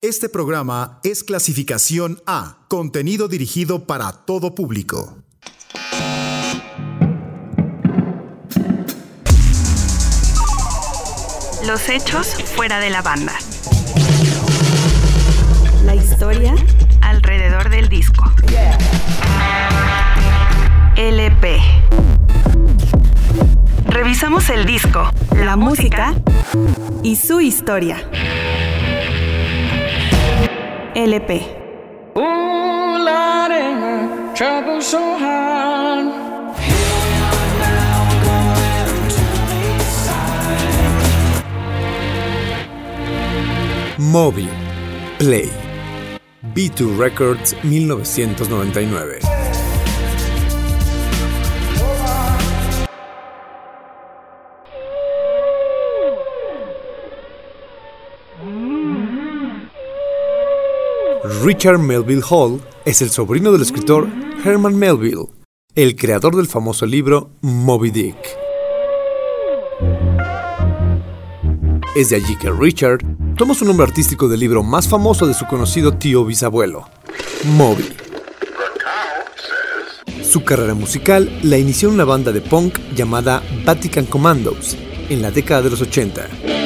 Este programa es clasificación A, contenido dirigido para todo público. Los hechos fuera de la banda. La historia alrededor del disco. LP. Revisamos el disco, la, música y su historia. LP. Moby. Play. B2 Records 1999. Richard Melville Hall es el sobrino del escritor Herman Melville, el creador del famoso libro Moby Dick. Es de allí que Richard toma su nombre artístico del libro más famoso de su conocido tío bisabuelo, Moby. Su carrera musical la inició en una banda de punk llamada Vatican Commandos en la década de los 80.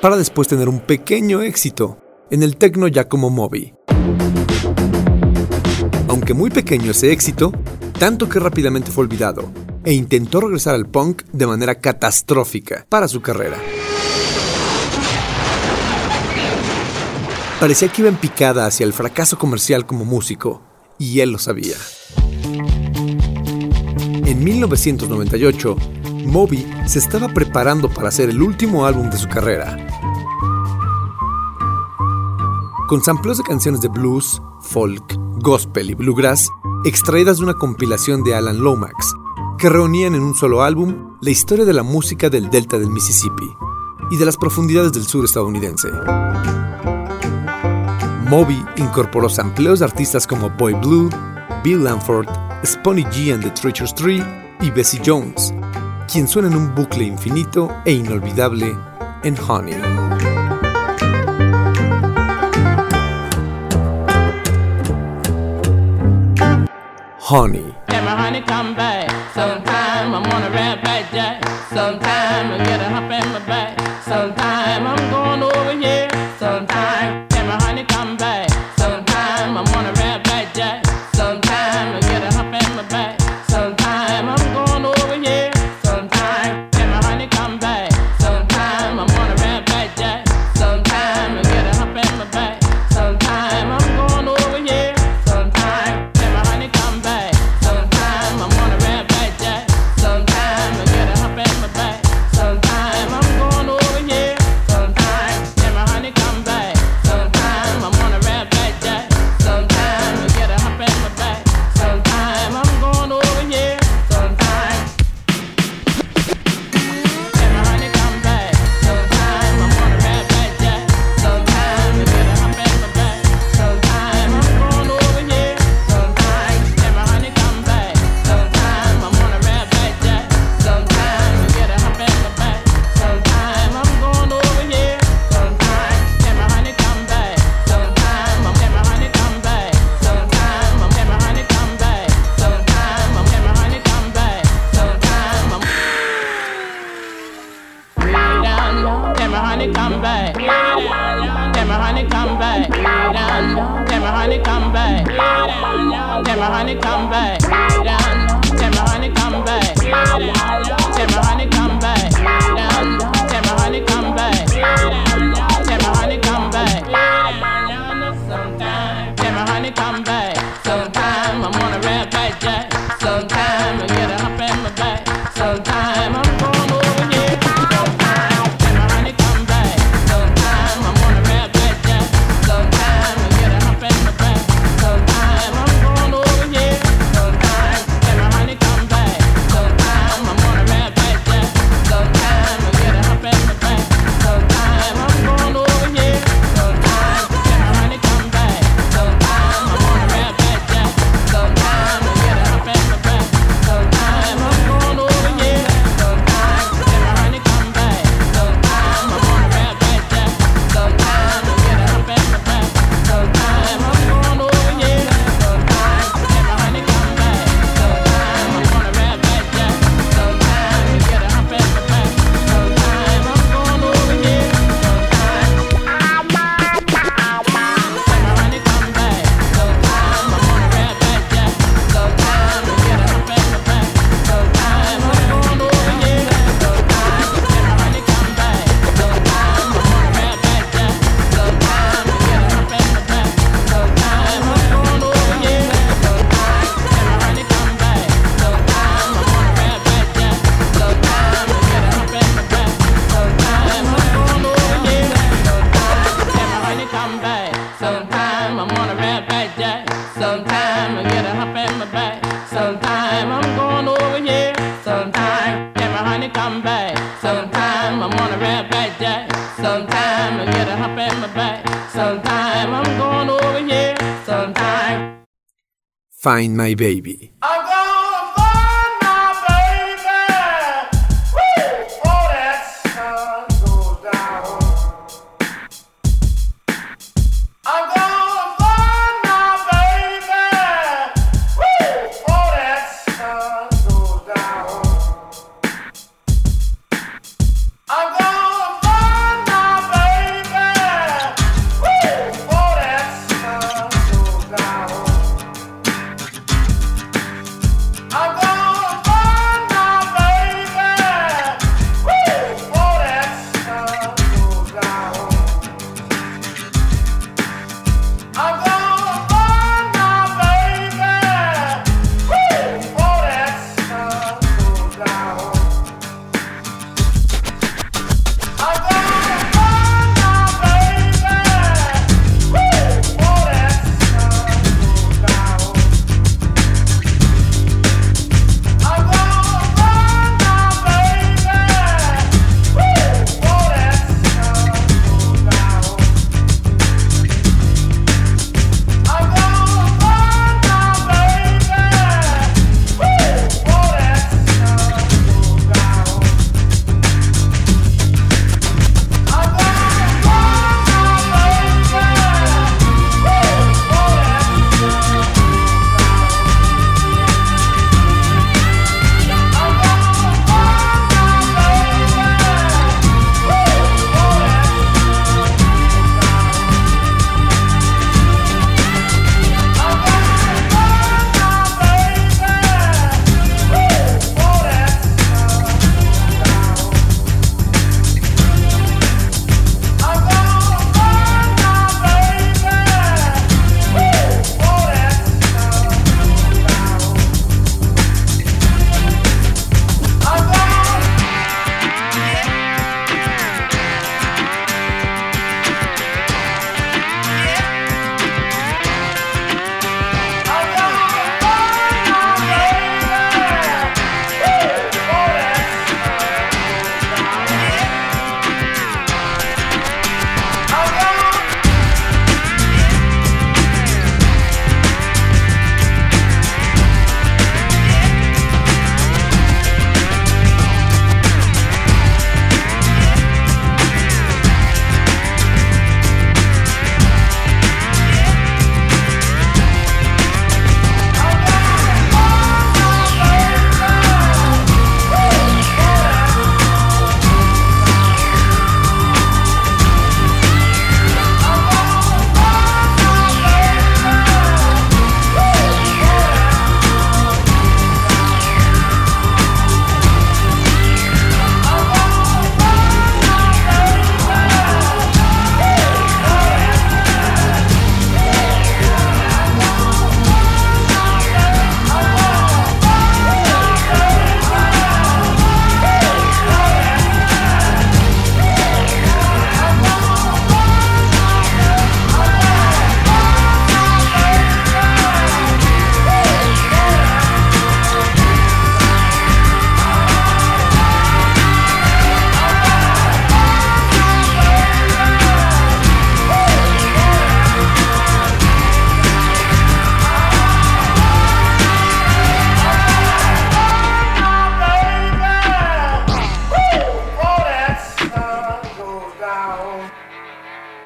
Para después tener un pequeño éxito en el techno ya como Moby. Aunque muy pequeño ese éxito, tanto que rápidamente fue olvidado, e intentó regresar al punk de manera catastrófica para su carrera. Parecía que iba en picada hacia el fracaso comercial como músico, y él lo sabía. En 1998, Moby se estaba preparando para hacer el último álbum de su carrera. Con sampleos de canciones de blues, folk, gospel y bluegrass, extraídas de una compilación de Alan Lomax, que reunían en un solo álbum la historia de la música del delta del Mississippi y de las profundidades del sur estadounidense. Moby incorporó sampleos de artistas como Boy Blue, Bill Lamford, Sponny G and the Treacherous Tree y Bessie Jones, quien suena en un bucle infinito e inolvidable en Honey. Honey. Find My Baby.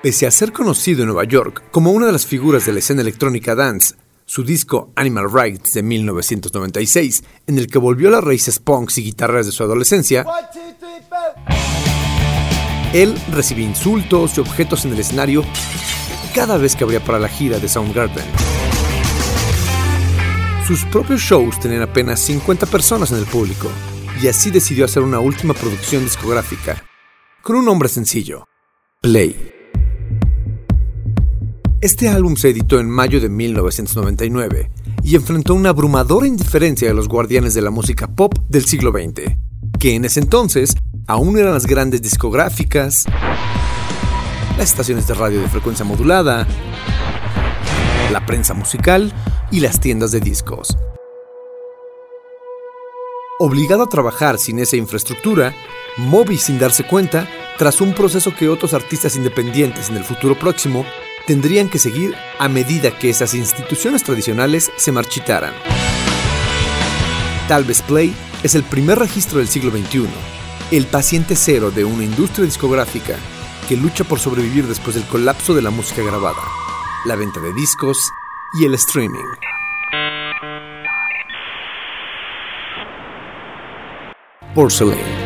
Pese a ser conocido en Nueva York como una de las figuras de la escena electrónica dance, su disco Animal Rights de 1996, en el que volvió a las raíces punks y guitarras de su adolescencia, él recibía insultos y objetos en el escenario cada vez que abría para la gira de Soundgarden. Sus propios shows tenían apenas 50 personas en el público, y así decidió hacer una última producción discográfica, con un nombre sencillo, Play. Este álbum se editó en mayo de 1999 y enfrentó una abrumadora indiferencia de los guardianes de la música pop del siglo XX, que en ese entonces aún eran las grandes discográficas, las estaciones de radio de frecuencia modulada, la prensa musical y las tiendas de discos. Obligado a trabajar sin esa infraestructura, Moby sin darse cuenta, tras un proceso que otros artistas independientes en el futuro próximo tendrían que seguir a medida que esas instituciones tradicionales se marchitaran. Talbes Play es el primer registro del siglo XXI, el paciente cero de una industria discográfica que lucha por sobrevivir después del colapso de la música grabada, la venta de discos y el streaming. Porcelain.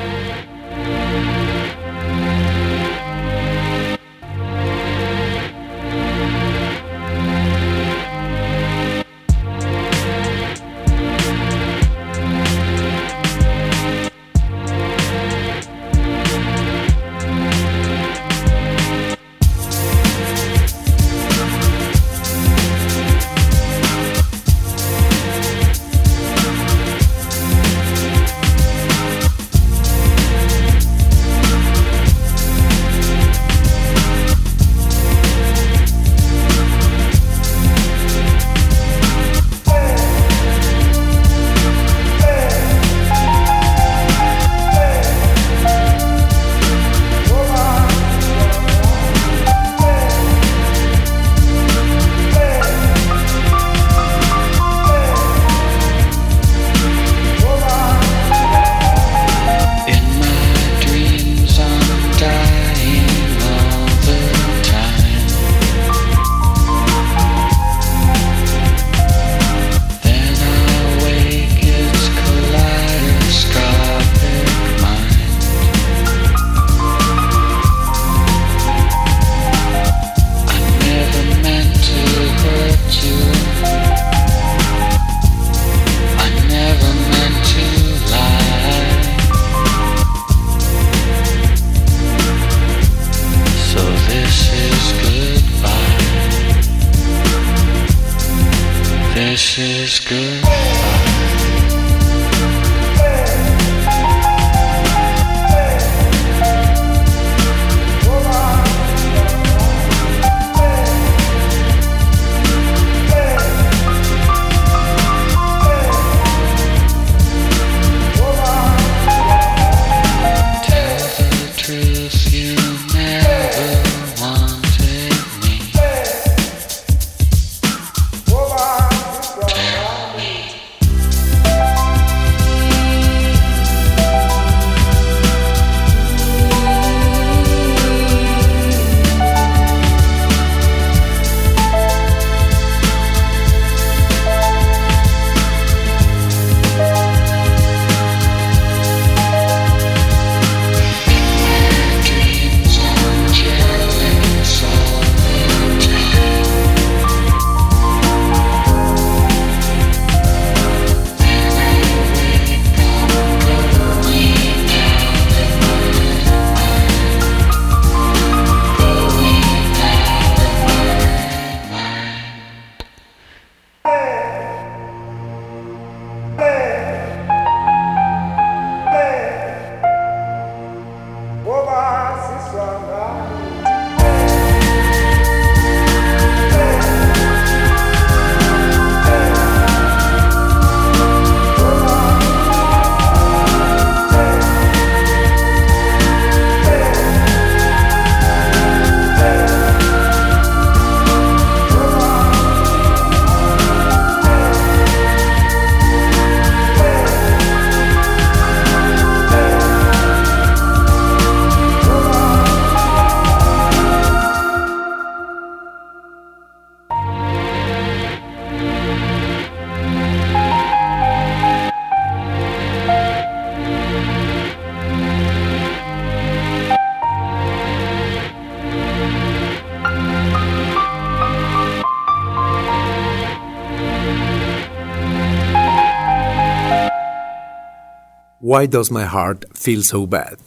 Why Does My Heart Feel So Bad?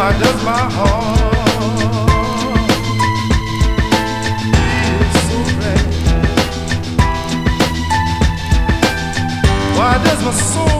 why does my heart feel so red? Why does my soul?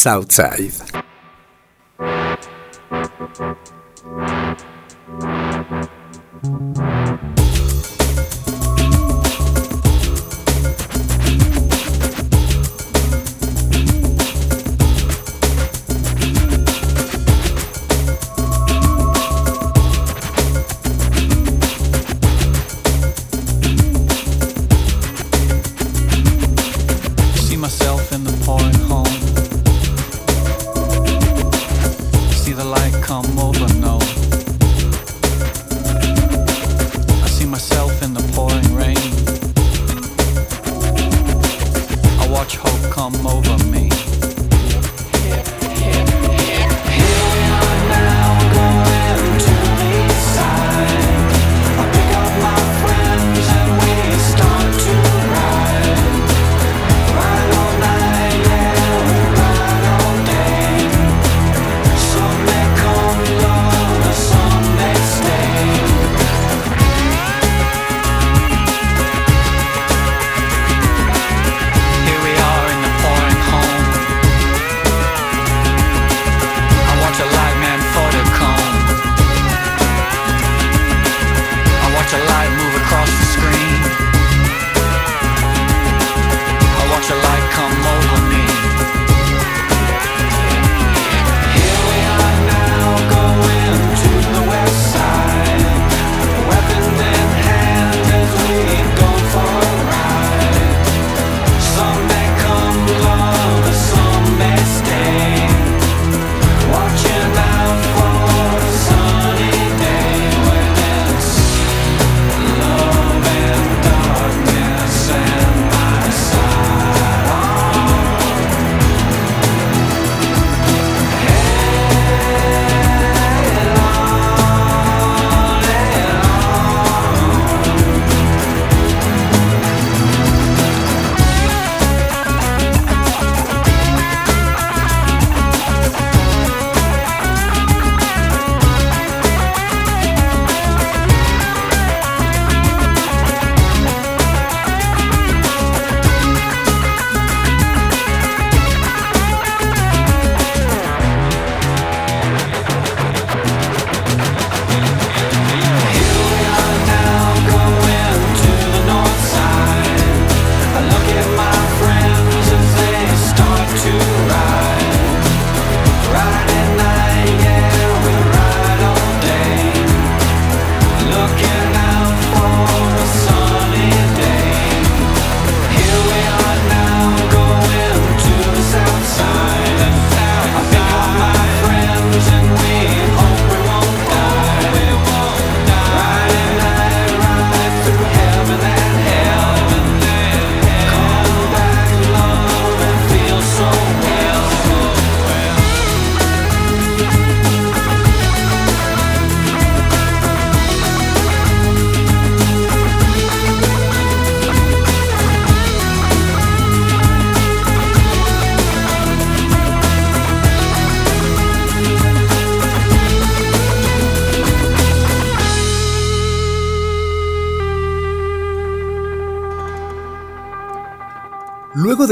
Southside.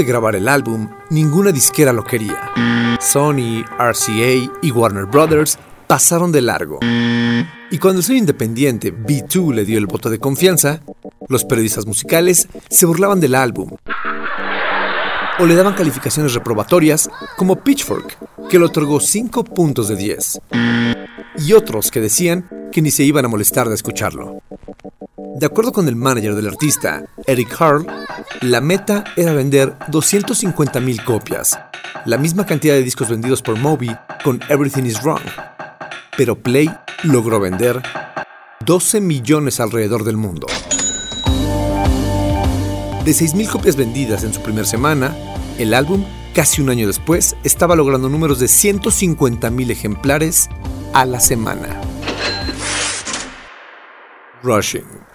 Grabar el álbum, ninguna disquera lo quería. Sony, RCA y Warner Brothers pasaron de largo. Y cuando el sello independiente B2 le dio el voto de confianza, los periodistas musicales se burlaban del álbum o le daban calificaciones reprobatorias como Pitchfork, que le otorgó 5 puntos de 10, y otros que decían que ni se iban a molestar de escucharlo. De acuerdo con el manager del artista, Eric Harl, la meta era vender 250.000 copias, la misma cantidad de discos vendidos por Moby con Everything is Wrong. Pero Play logró vender 12 millones alrededor del mundo. De 6.000 copias vendidas en su primera semana, el álbum, casi un año después, estaba logrando números de 150.000 ejemplares a la semana. Rushing.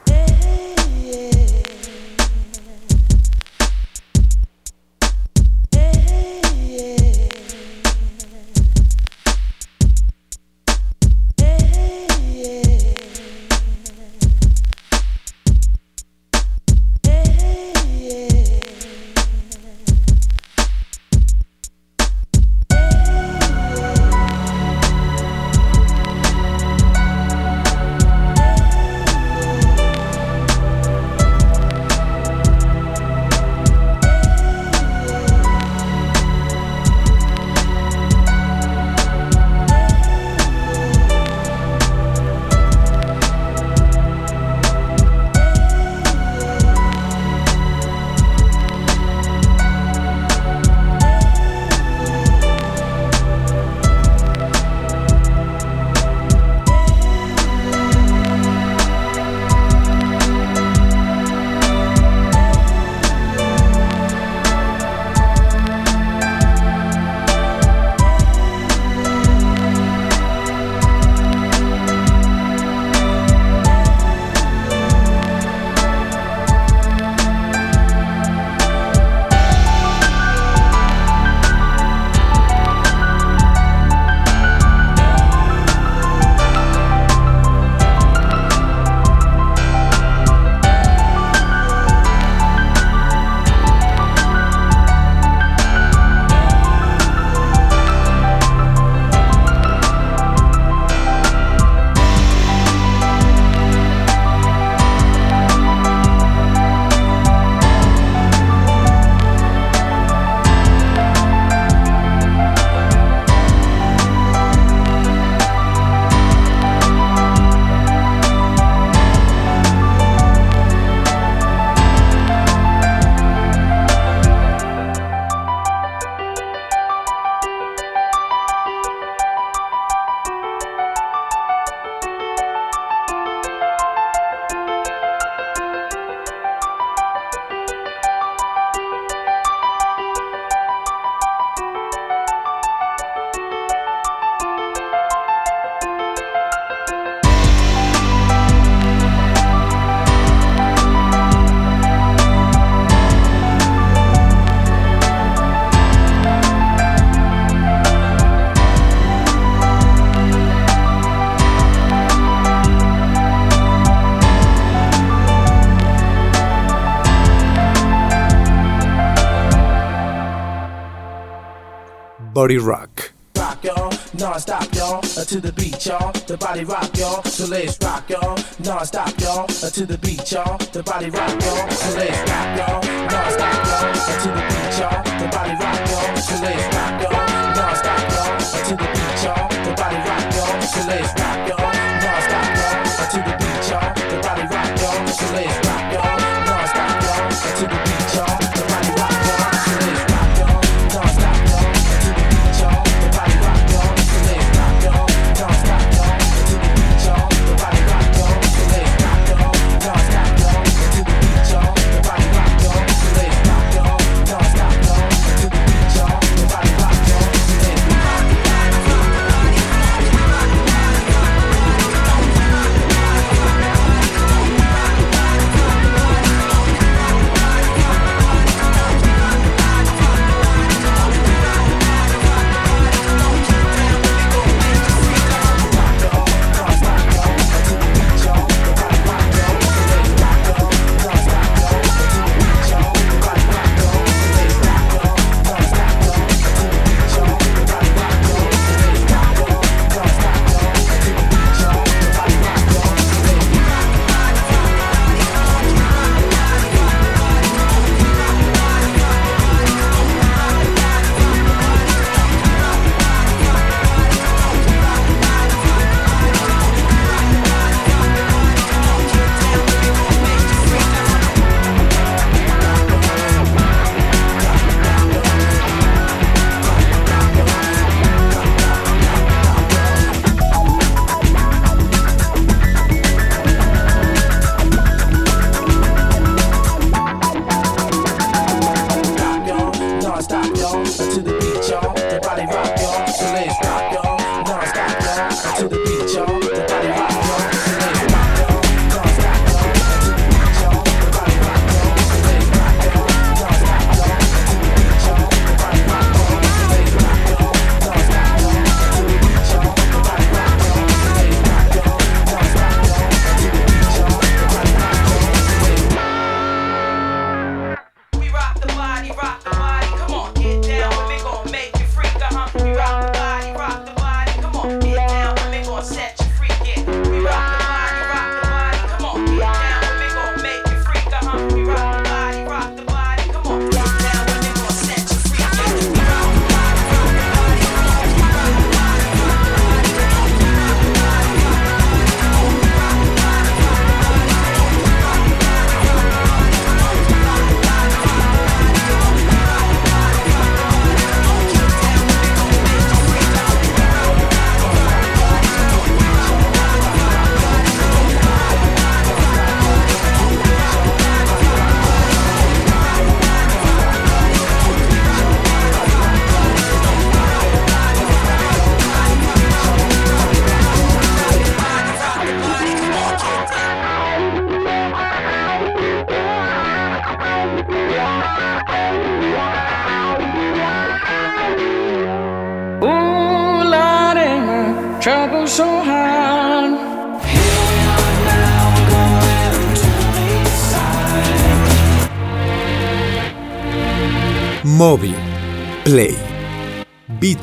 Body Rock. rock, y'all, non-stop, y'all, uh, to the beat, y'all, the body rock, y'all, so let's rock, y'all, non-stop, y'all, uh, to the beat, y'all, the body rock, y'all, so let's rock, y'all, non-stop, y'all, uh, to the beat, y'all, the body rock, y'all, so let's rock, y'all, non-stop, y'all, to the beat, y'all, the body rock, y'all, so let's rock,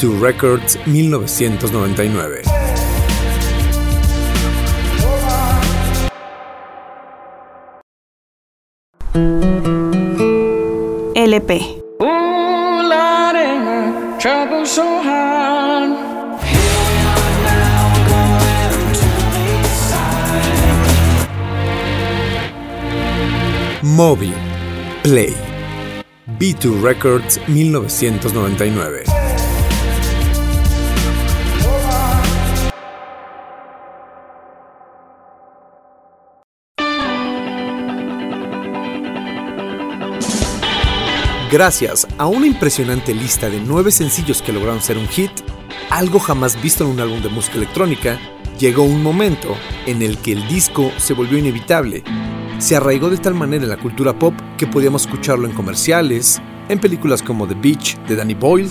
B2 Records 1999. LP. Moby, Play. B2 Records 1999. Gracias a una impresionante lista de nueve sencillos que lograron ser un hit, algo jamás visto en un álbum de música electrónica, llegó un momento en el que el disco se volvió inevitable. Se arraigó de tal manera en la cultura pop que podíamos escucharlo en comerciales, en películas como The Beach de Danny Boyle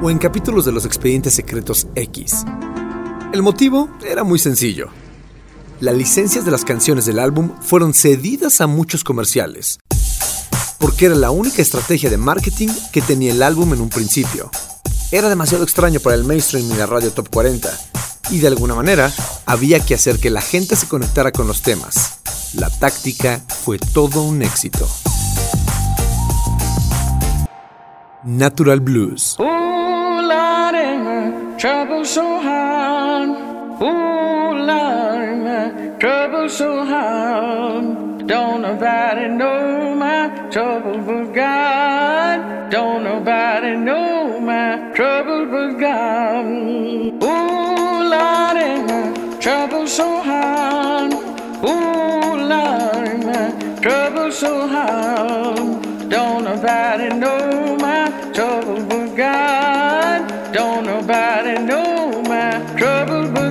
o en capítulos de los expedientes secretos X. El motivo era muy sencillo. Las licencias de las canciones del álbum fueron cedidas a muchos comerciales, porque era la única estrategia de marketing que tenía el álbum en un principio. Era demasiado extraño para el mainstream y la radio top 40, y de alguna manera había que hacer que la gente se conectara con los temas. La táctica fue todo un éxito. Natural Blues. Don't nobody know my trouble but God. Don't nobody know my trouble but God. Ooh, Lordy, my trouble so hard. Ooh, Lordy, my trouble so hard. Don't nobody know my trouble but God. Don't nobody know my trouble but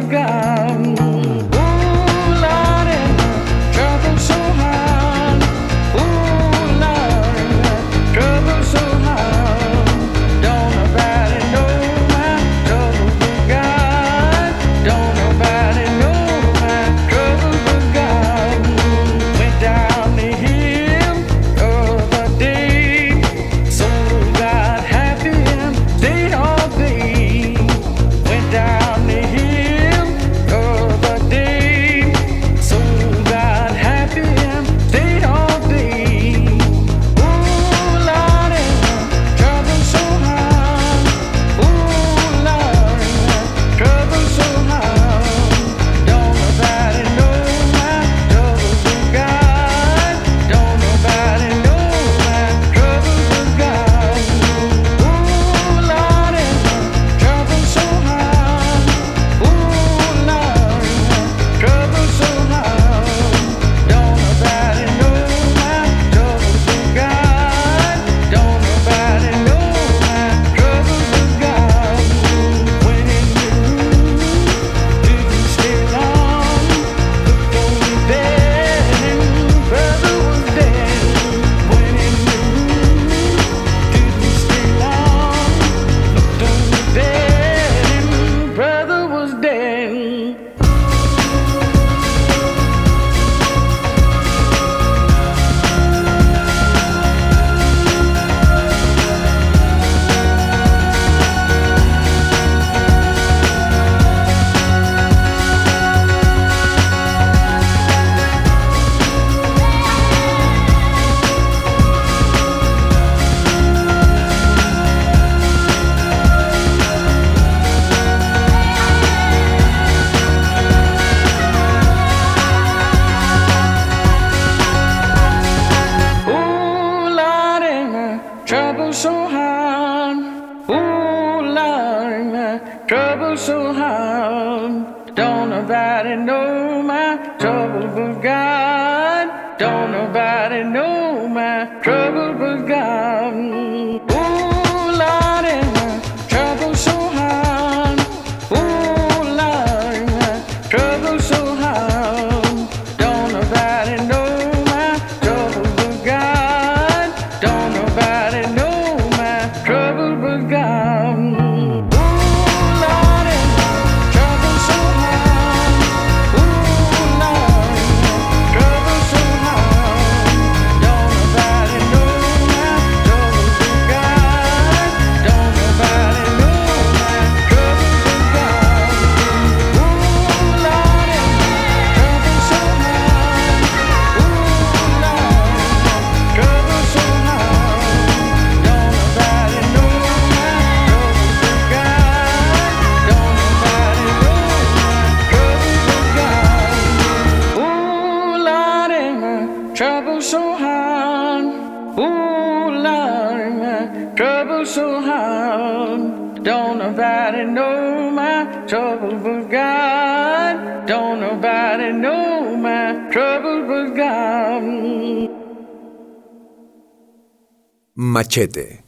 Machete.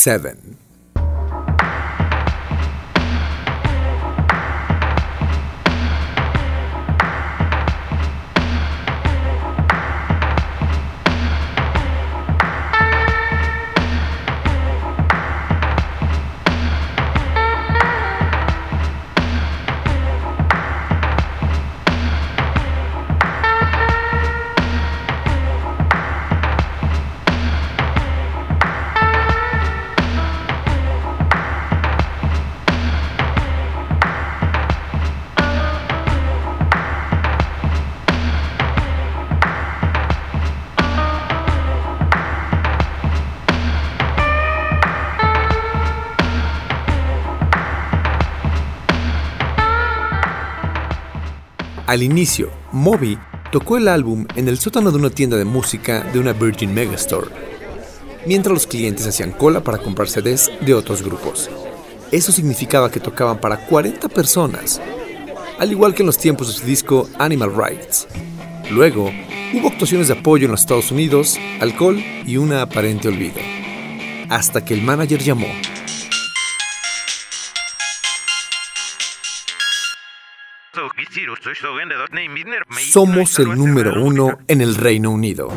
7. Al inicio, Moby tocó el álbum en el sótano de una tienda de música de una Virgin Megastore, mientras los clientes hacían cola para comprar CDs de otros grupos. Eso significaba que tocaban para 40 personas, al igual que en los tiempos de su disco Animal Rights. Luego, hubo actuaciones de apoyo en los Estados Unidos, alcohol y una aparente olvido. Hasta que el manager llamó Somos el número uno en el Reino Unido.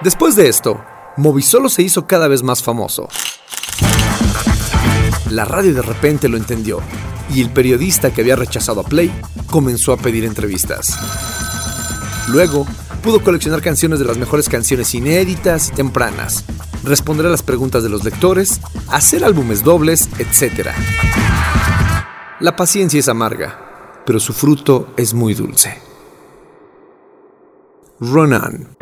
Después de esto, Movisolo se hizo cada vez más famoso. La radio de repente lo entendió y el periodista que había rechazado a Play comenzó a pedir entrevistas. Luego, pudo coleccionar canciones de las mejores canciones inéditas y tempranas, responder a las preguntas de los lectores, hacer álbumes dobles, etc. La paciencia es amarga, pero su fruto es muy dulce. Ronan,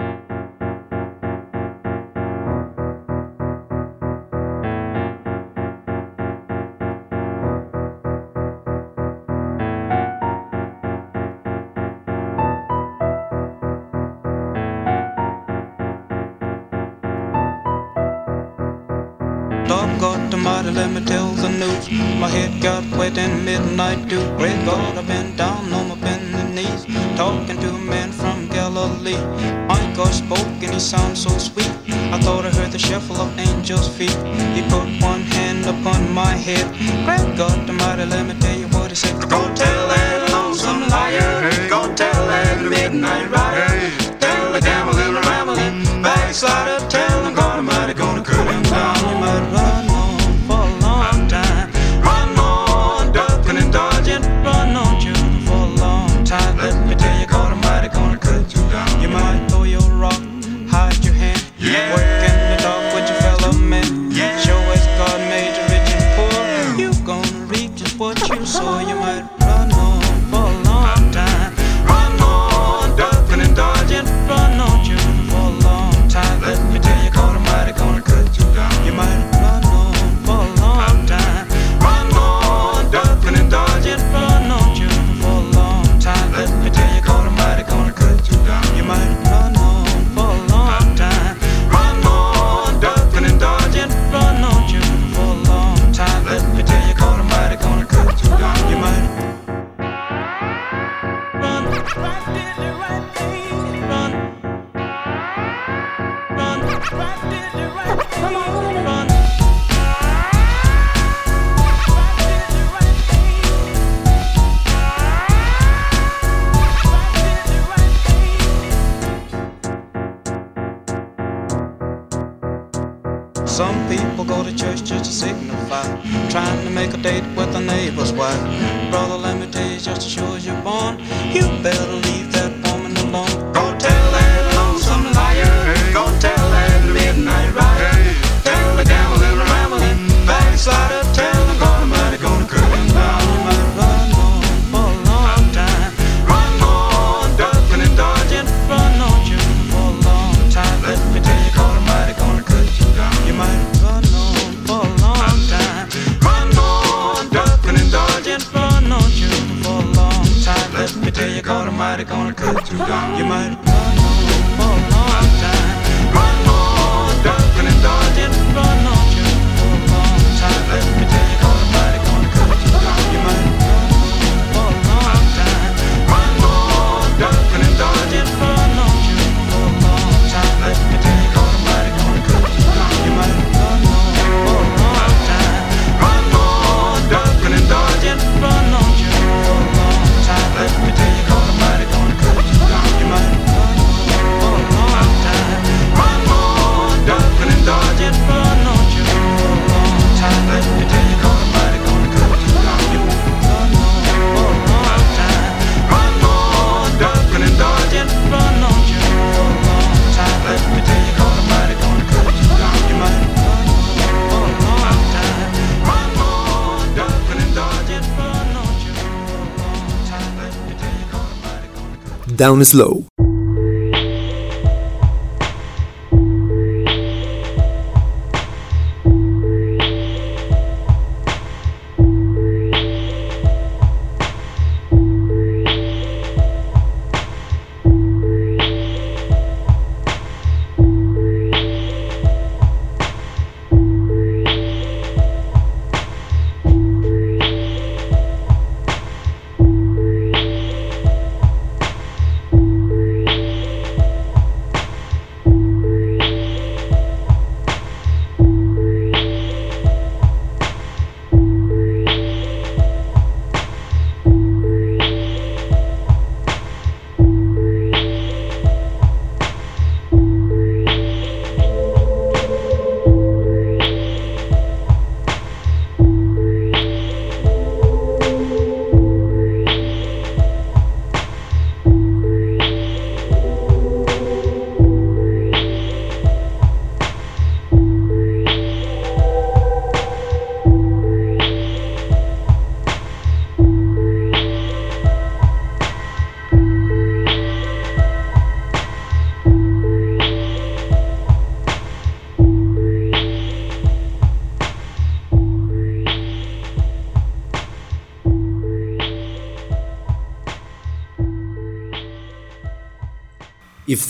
down slow.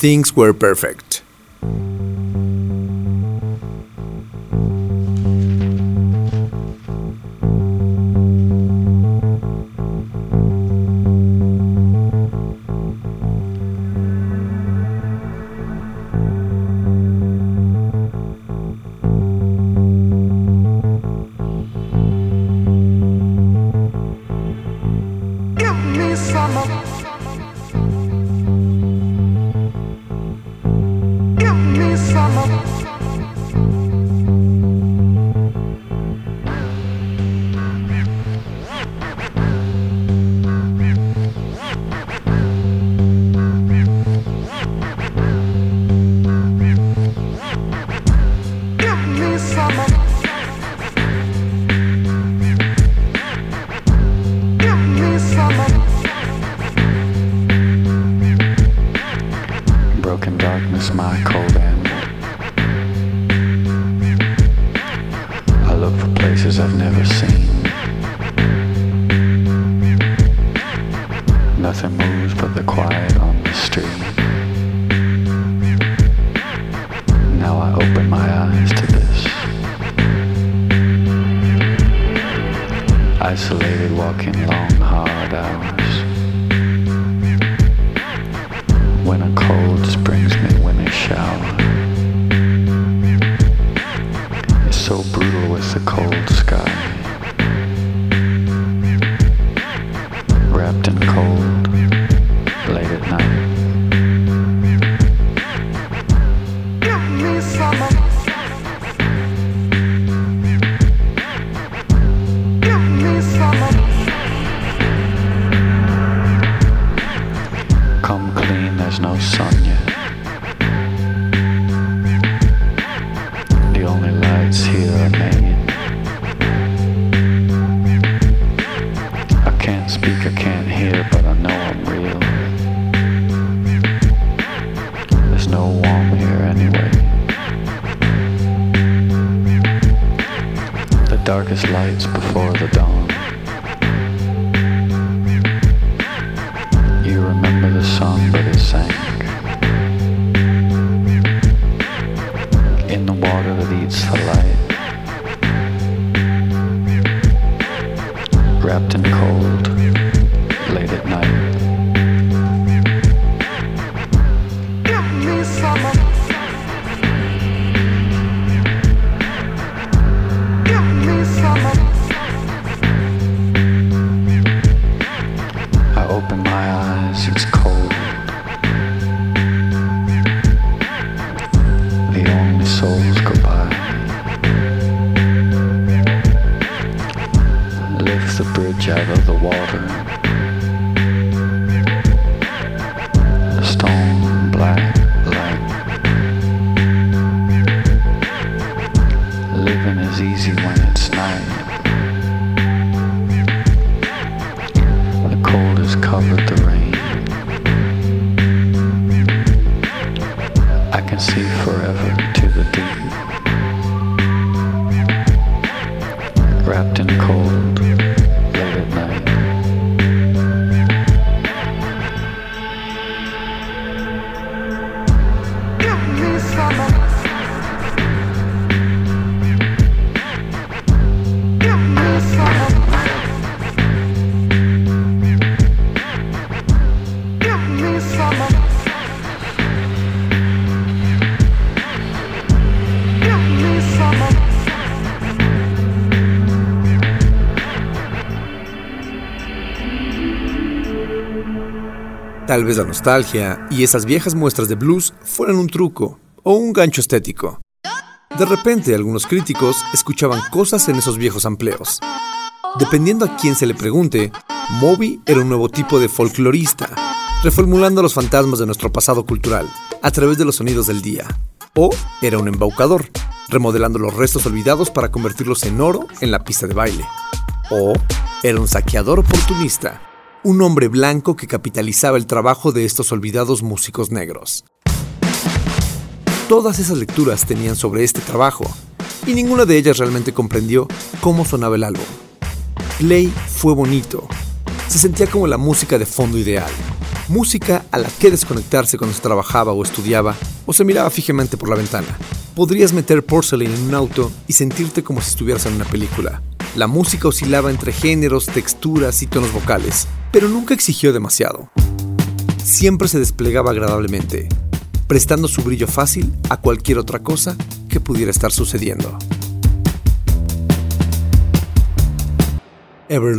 Things Were Perfect. Souls go by. Lift the bridge out of the water. Stone black light. Living is easy when Tal vez la nostalgia y esas viejas muestras de blues fueran un truco o un gancho estético. De repente, algunos críticos escuchaban cosas en esos viejos amplios. Dependiendo a quién se le pregunte, Moby era un nuevo tipo de folclorista, reformulando los fantasmas de nuestro pasado cultural a través de los sonidos del día. O era un embaucador, remodelando los restos olvidados para convertirlos en oro en la pista de baile. O era un saqueador oportunista, un hombre blanco que capitalizaba el trabajo de estos olvidados músicos negros. Todas esas lecturas tenían sobre este trabajo, y ninguna de ellas realmente comprendió cómo sonaba el álbum. Play fue bonito, se sentía como la música de fondo ideal, música a la que desconectarse cuando se trabajaba o estudiaba o se miraba fijamente por la ventana. Podrías meter Porcelain en un auto y sentirte como si estuvieras en una película. La música oscilaba entre géneros, texturas y tonos vocales, pero nunca exigió demasiado. Siempre se desplegaba agradablemente, prestando su brillo fácil a cualquier otra cosa que pudiera estar sucediendo. Ever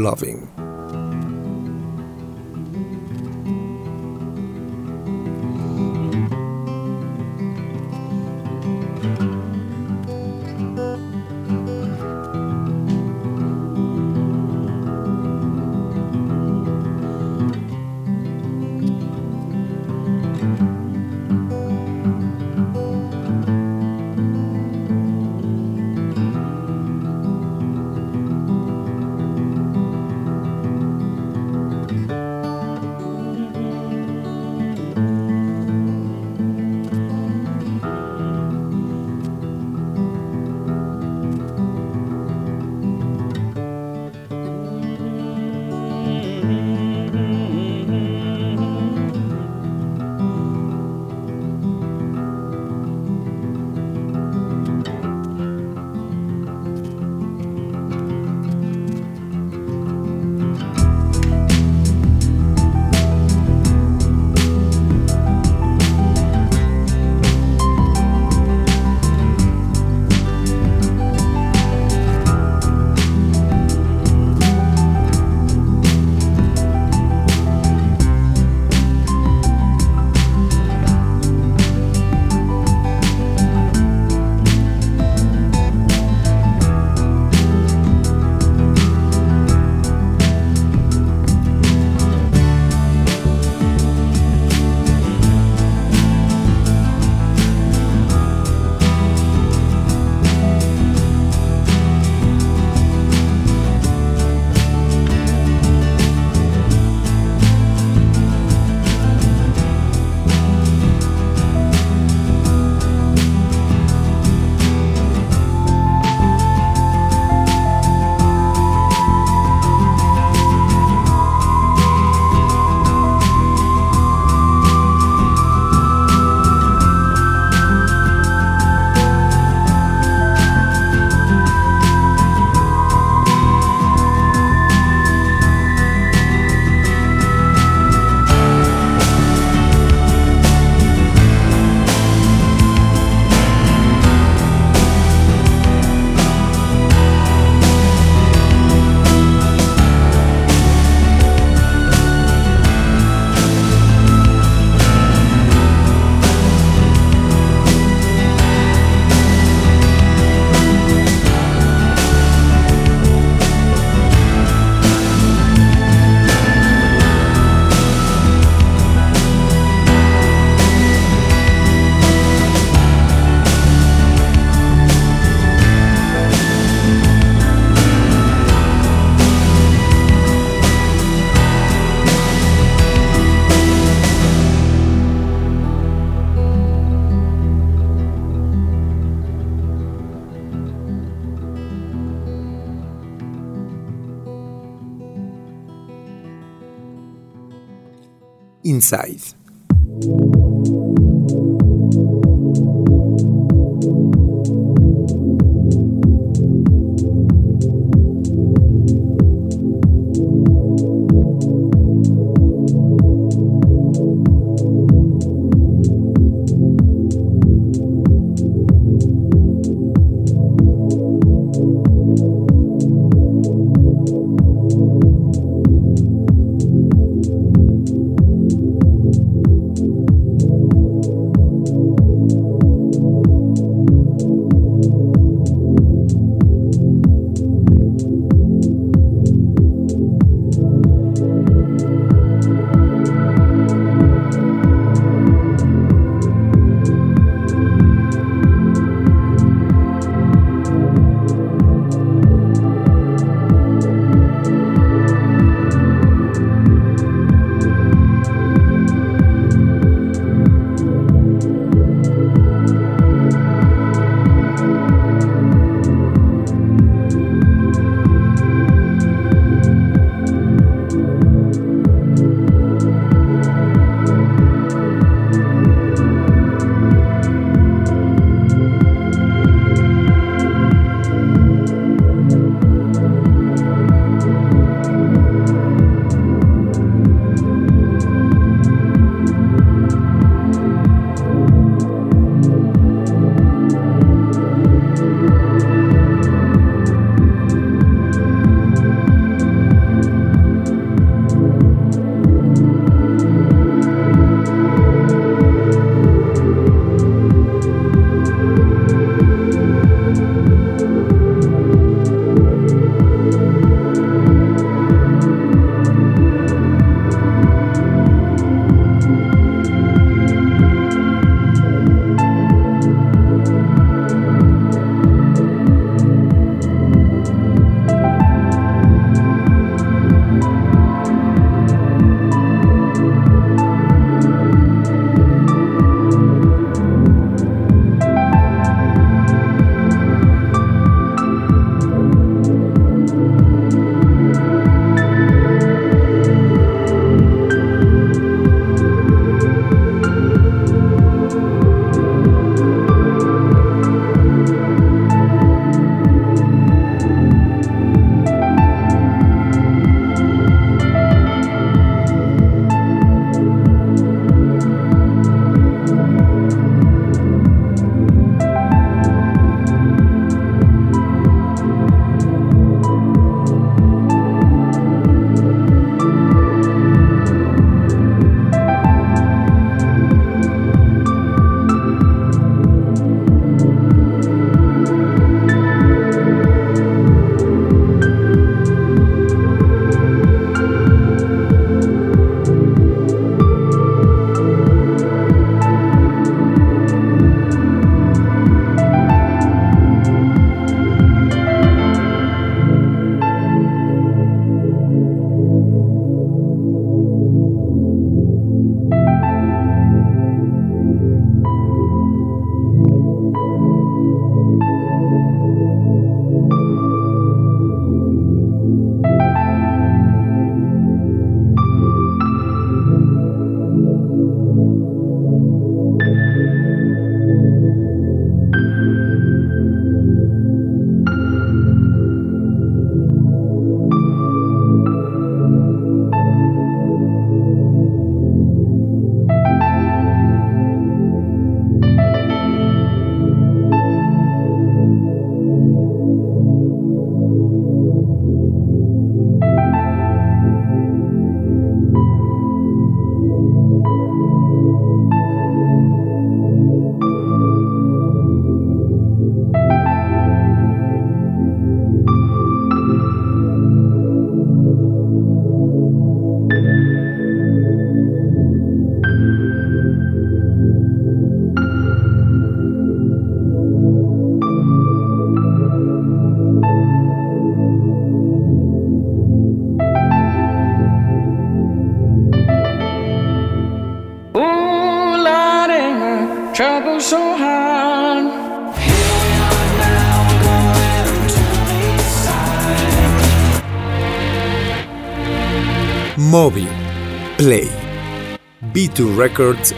B2 Records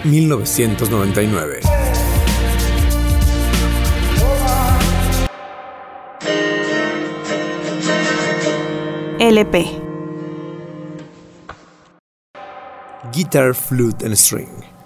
1999. LP. Guitar, Flute and String.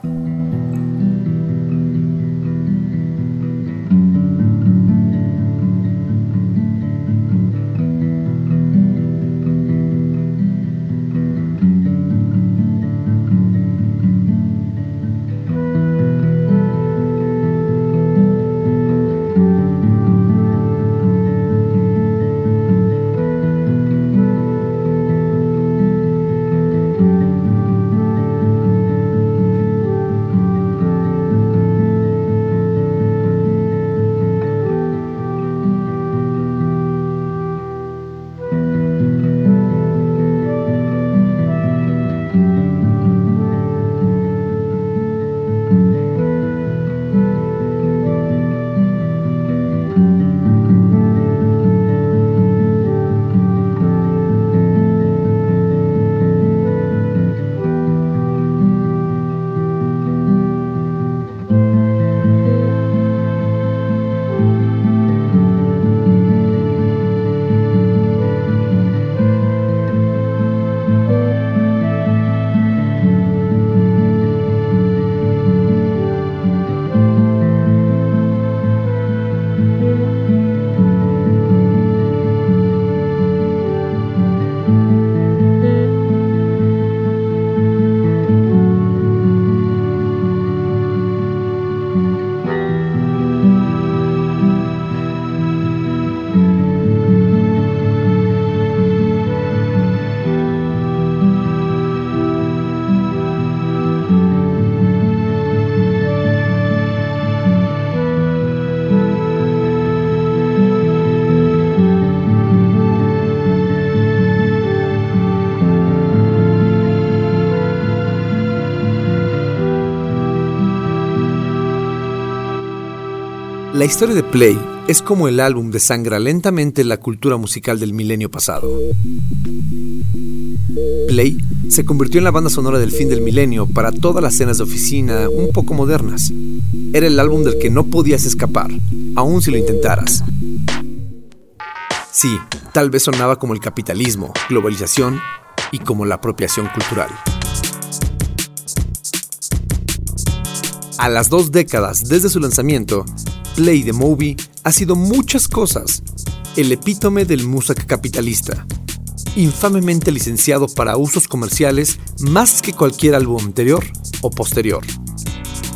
La historia de Play es como el álbum desangra lentamente la cultura musical del milenio pasado. Play se convirtió en la banda sonora del fin del milenio para todas las escenas de oficina un poco modernas. Era el álbum del que no podías escapar, aun si lo intentaras. Sí, tal vez sonaba como el capitalismo, globalización y como la apropiación cultural. A las dos décadas desde su lanzamiento, Play de Moby ha sido muchas cosas. El epítome del musak capitalista. Infamemente licenciado para usos comerciales más que cualquier álbum anterior o posterior.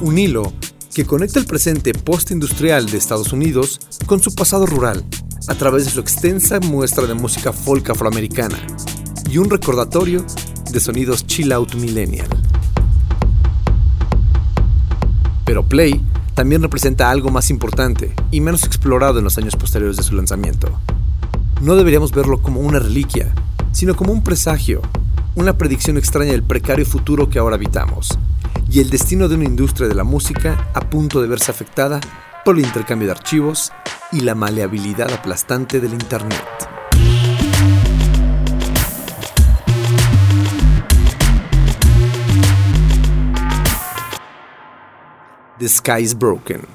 Un hilo que conecta el presente postindustrial de Estados Unidos con su pasado rural a través de su extensa muestra de música folk afroamericana y un recordatorio de sonidos chill out millennial. Pero Play también representa algo más importante y menos explorado en los años posteriores de su lanzamiento. No deberíamos verlo como una reliquia, sino como un presagio, una predicción extraña del precario futuro que ahora habitamos, y el destino de una industria de la música a punto de verse afectada por el intercambio de archivos y la maleabilidad aplastante del Internet. The Sky is Broken.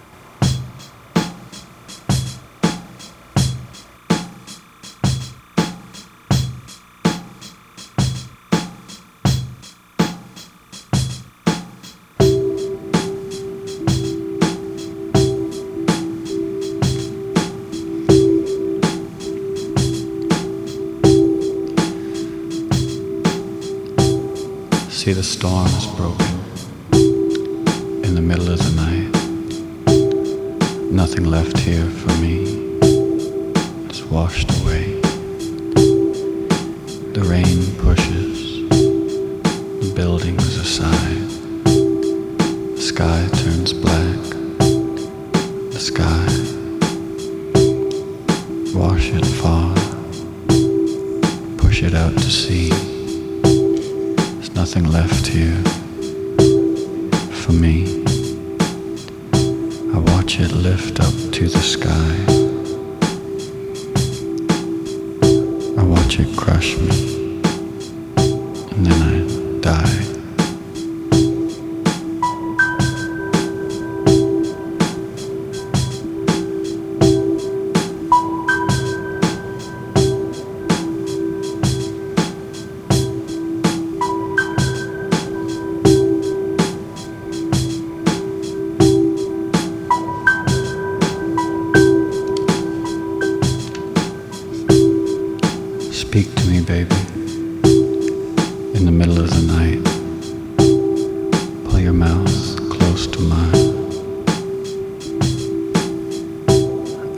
In the middle of the night, pull your mouth close to mine.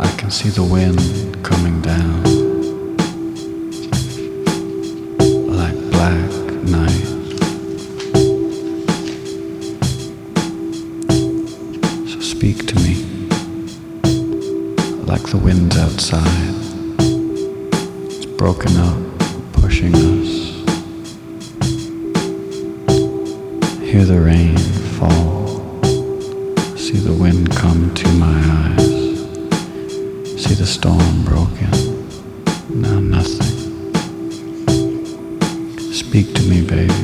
I can see the wind coming down like black night. So speak to me like the winds outside It's broken up, pushing us. Hear the rain fall, see the wind come to my eyes, see the storm broken, now nothing. Speak to me, baby,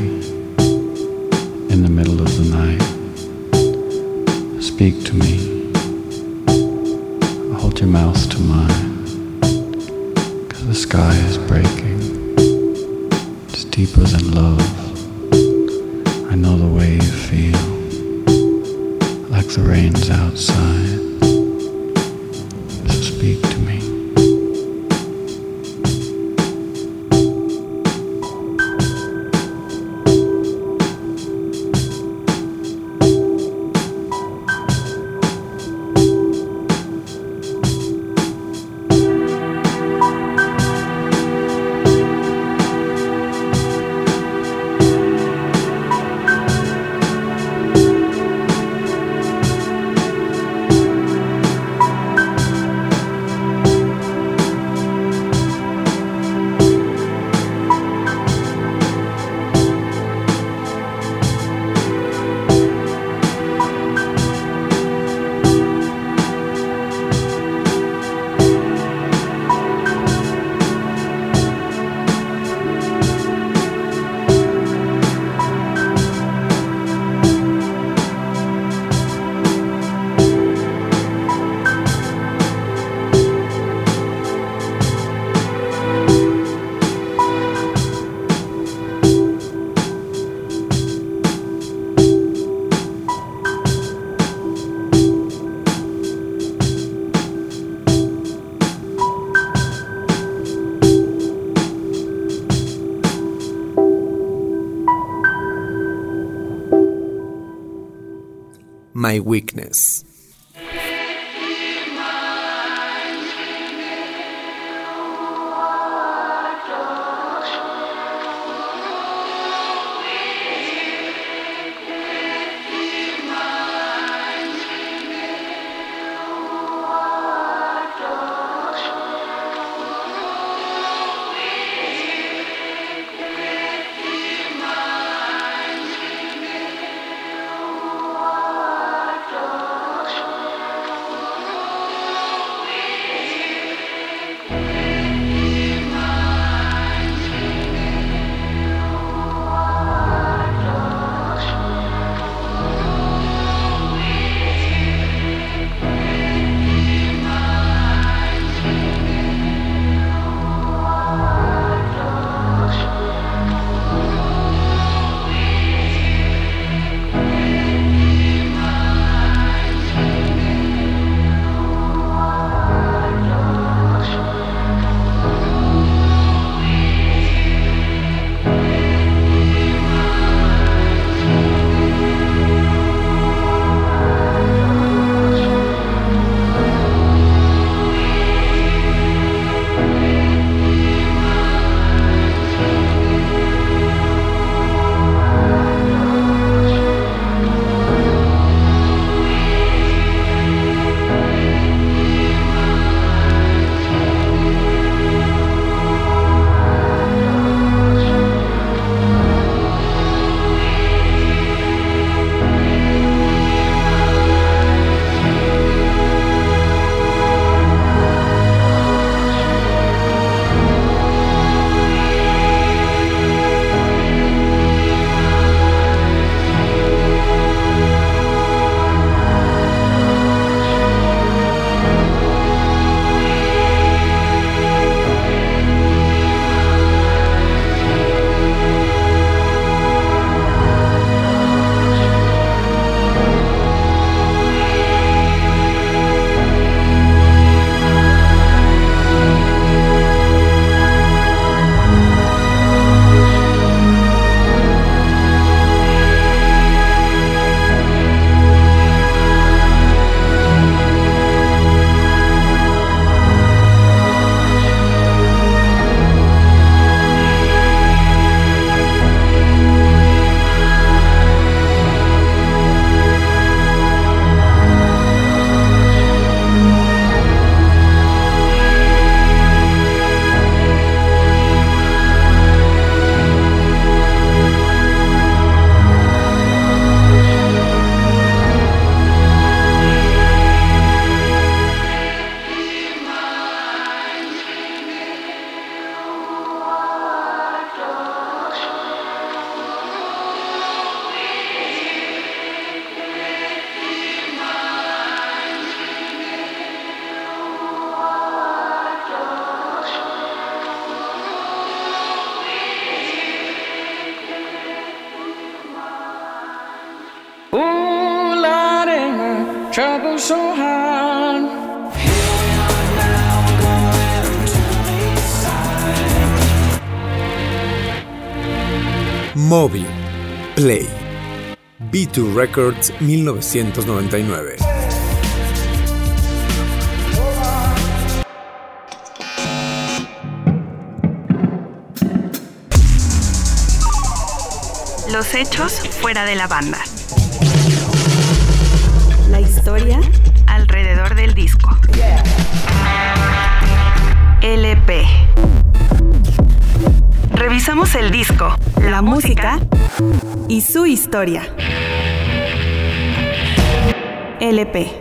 My Weakness. B2 Records 1999. Los hechos fuera de la banda. La historia Alrededor del disco. LP. Revisamos el disco, la música y su historia. LP.